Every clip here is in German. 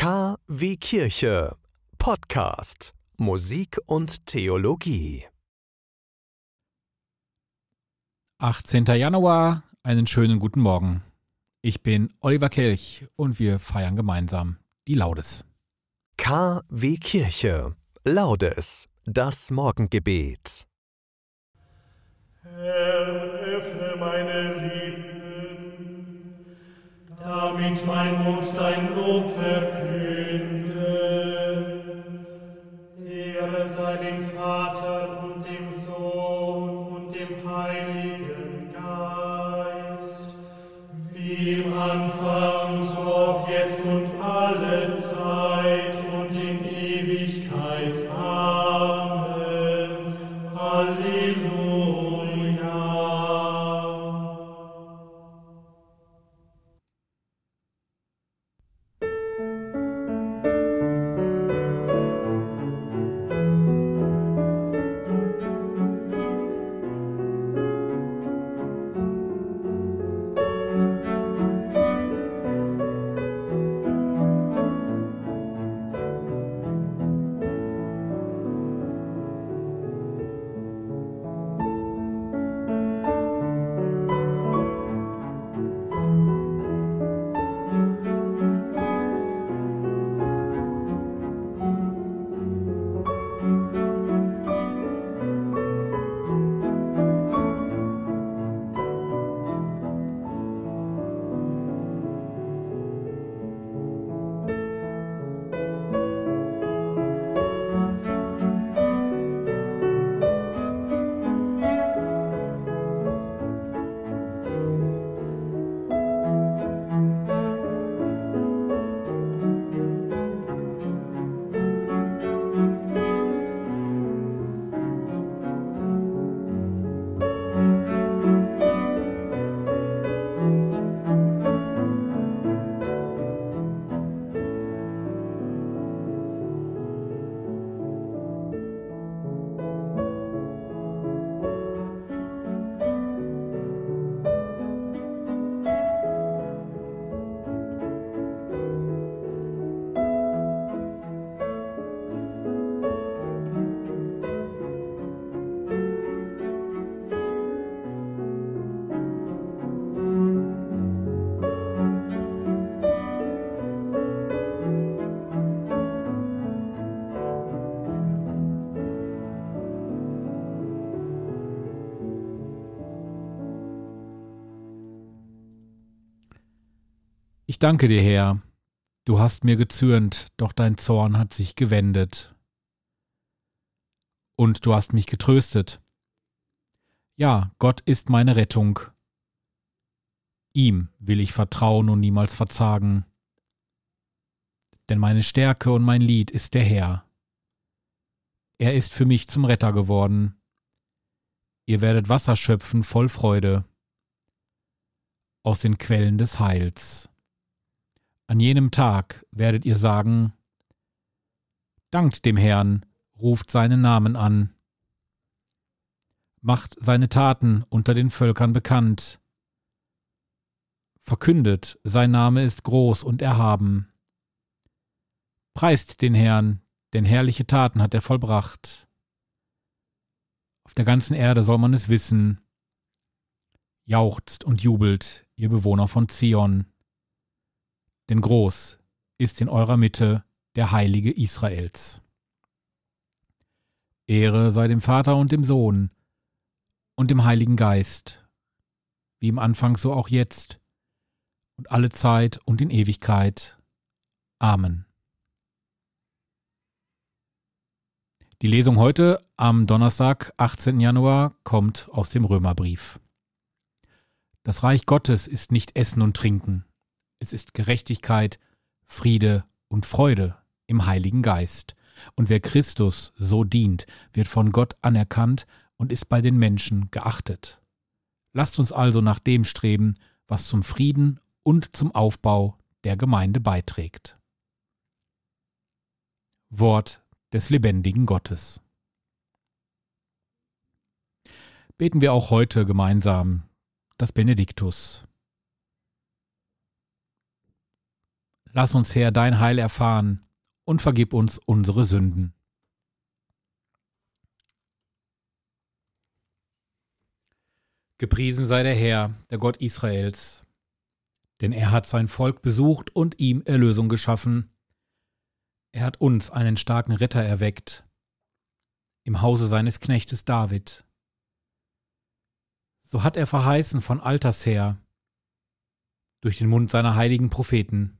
K wie Kirche. Podcast. Musik und Theologie. 18. Januar, einen schönen guten Morgen. Ich bin Oliver Kelch und wir feiern gemeinsam die Laudes. K wie Kirche. Laudes. Das Morgengebet. Herr, öffne meine Lippen, damit mein Mund dein Lob verkünde. Ehre sei dem Vater und dem Sohn und dem Heiligen Geist, wie im Anfang, so auch jetzt und alle Zeit danke dir, Herr. Du hast mir gezürnt, doch dein Zorn hat sich gewendet. Und du hast mich getröstet. Ja, Gott ist meine Rettung. Ihm will ich vertrauen und niemals verzagen. Denn meine Stärke und mein Lied ist der Herr. Er ist für mich zum Retter geworden. Ihr werdet Wasser schöpfen voll Freude aus den Quellen des Heils. An jenem Tag werdet ihr sagen, Dankt dem Herrn, ruft seinen Namen an, macht seine Taten unter den Völkern bekannt, verkündet, sein Name ist groß und erhaben. Preist den Herrn, denn herrliche Taten hat er vollbracht. Auf der ganzen Erde soll man es wissen. Jauchzt und jubelt, ihr Bewohner von Zion denn groß ist in eurer Mitte der Heilige Israels. Ehre sei dem Vater und dem Sohn und dem Heiligen Geist, wie im Anfang so auch jetzt und alle Zeit und in Ewigkeit. Amen. Die Lesung heute am Donnerstag, 18. Januar, kommt aus dem Römerbrief. Das Reich Gottes ist nicht Essen und Trinken, es ist Gerechtigkeit, Friede und Freude im Heiligen Geist. Und wer Christus so dient, wird von Gott anerkannt und ist bei den Menschen geachtet. Lasst uns also nach dem streben, was zum Frieden und zum Aufbau der Gemeinde beiträgt. Wort des lebendigen Gottes. Beten wir auch heute gemeinsam das Benediktus. Lass uns, Herr, dein Heil erfahren und vergib uns unsere Sünden. Gepriesen sei der Herr, der Gott Israels, denn er hat sein Volk besucht und ihm Erlösung geschaffen. Er hat uns einen starken Ritter erweckt, im Hause seines Knechtes David. So hat er verheißen von alters her, durch den Mund seiner heiligen Propheten.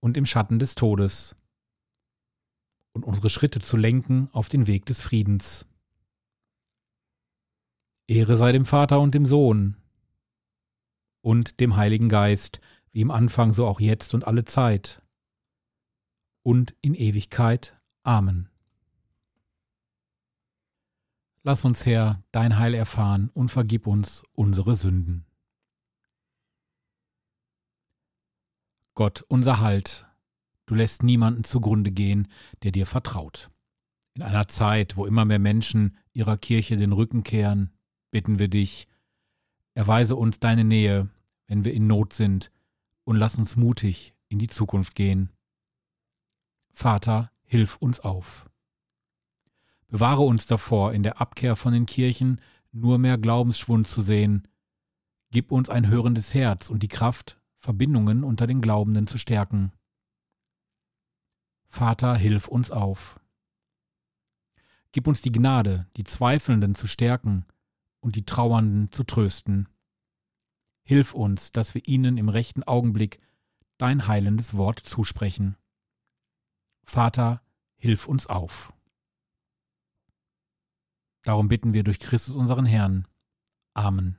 und im Schatten des Todes, und unsere Schritte zu lenken auf den Weg des Friedens. Ehre sei dem Vater und dem Sohn und dem Heiligen Geist, wie im Anfang so auch jetzt und alle Zeit und in Ewigkeit. Amen. Lass uns, Herr, dein Heil erfahren und vergib uns unsere Sünden. Gott, unser Halt, du lässt niemanden zugrunde gehen, der dir vertraut. In einer Zeit, wo immer mehr Menschen ihrer Kirche den Rücken kehren, bitten wir dich, erweise uns deine Nähe, wenn wir in Not sind, und lass uns mutig in die Zukunft gehen. Vater, hilf uns auf. Bewahre uns davor, in der Abkehr von den Kirchen nur mehr Glaubensschwund zu sehen. Gib uns ein hörendes Herz und die Kraft, Verbindungen unter den Glaubenden zu stärken. Vater, hilf uns auf. Gib uns die Gnade, die Zweifelnden zu stärken und die Trauernden zu trösten. Hilf uns, dass wir ihnen im rechten Augenblick dein heilendes Wort zusprechen. Vater, hilf uns auf. Darum bitten wir durch Christus unseren Herrn. Amen.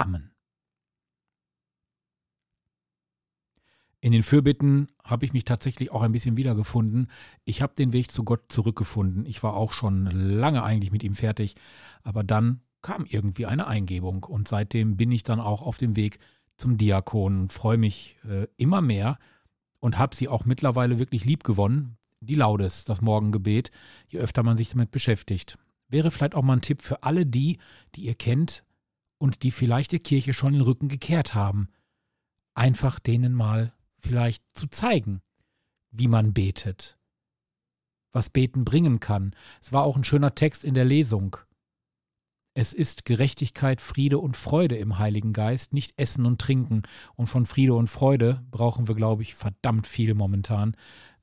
Amen. In den Fürbitten habe ich mich tatsächlich auch ein bisschen wiedergefunden. Ich habe den Weg zu Gott zurückgefunden. Ich war auch schon lange eigentlich mit ihm fertig, aber dann kam irgendwie eine Eingebung und seitdem bin ich dann auch auf dem Weg zum Diakon freue mich äh, immer mehr und habe sie auch mittlerweile wirklich lieb gewonnen. Die Laudes, das Morgengebet, je öfter man sich damit beschäftigt. Wäre vielleicht auch mal ein Tipp für alle die, die ihr kennt, und die vielleicht der Kirche schon den Rücken gekehrt haben, einfach denen mal vielleicht zu zeigen, wie man betet, was Beten bringen kann. Es war auch ein schöner Text in der Lesung. Es ist Gerechtigkeit, Friede und Freude im Heiligen Geist, nicht Essen und Trinken. Und von Friede und Freude brauchen wir, glaube ich, verdammt viel momentan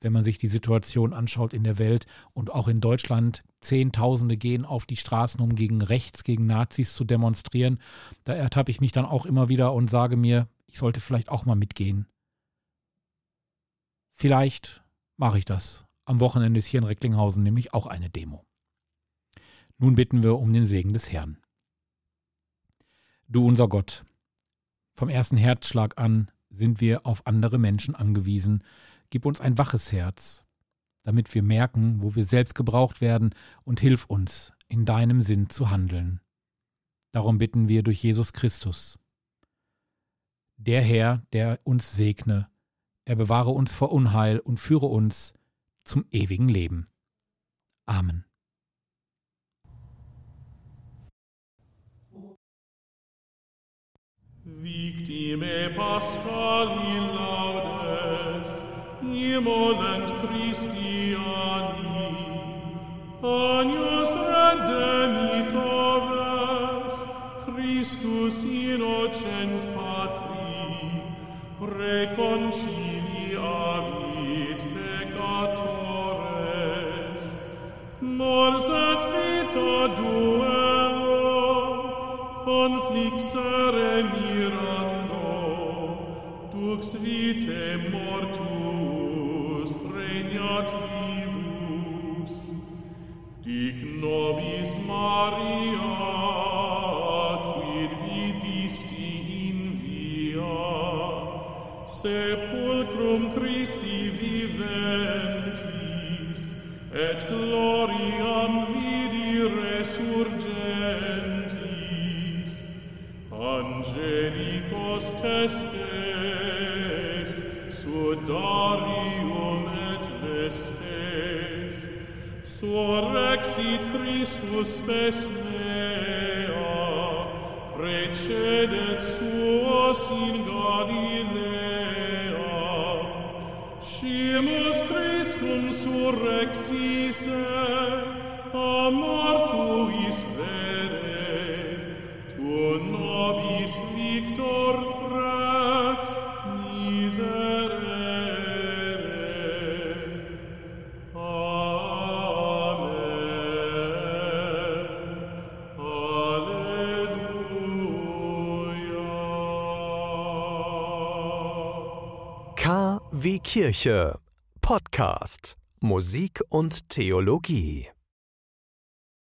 wenn man sich die Situation anschaut in der Welt und auch in Deutschland. Zehntausende gehen auf die Straßen, um gegen rechts, gegen Nazis zu demonstrieren. Da ertappe ich mich dann auch immer wieder und sage mir, ich sollte vielleicht auch mal mitgehen. Vielleicht mache ich das. Am Wochenende ist hier in Recklinghausen nämlich auch eine Demo. Nun bitten wir um den Segen des Herrn. Du unser Gott, vom ersten Herzschlag an sind wir auf andere Menschen angewiesen, Gib uns ein waches Herz, damit wir merken, wo wir selbst gebraucht werden, und hilf uns, in deinem Sinn zu handeln. Darum bitten wir durch Jesus Christus. Der Herr, der uns segne, er bewahre uns vor Unheil und führe uns zum ewigen Leben. Amen. Victime Paschali immolent Christi anni, agnus redemitores, Christus innocens patri, reconciliavit peccatores, morset vita duero, conflixere mirando, dux vitem mortis, sepulcrum Christi viventis, et gloriam vidi resurgentis, angelicos testes, sudarium et vestes, suorexit Christus spes mea, precedet suos in Galilea, scimus Christum surrexise, a mortuis vere, tu nobis KW Kirche. Podcast. Musik und Theologie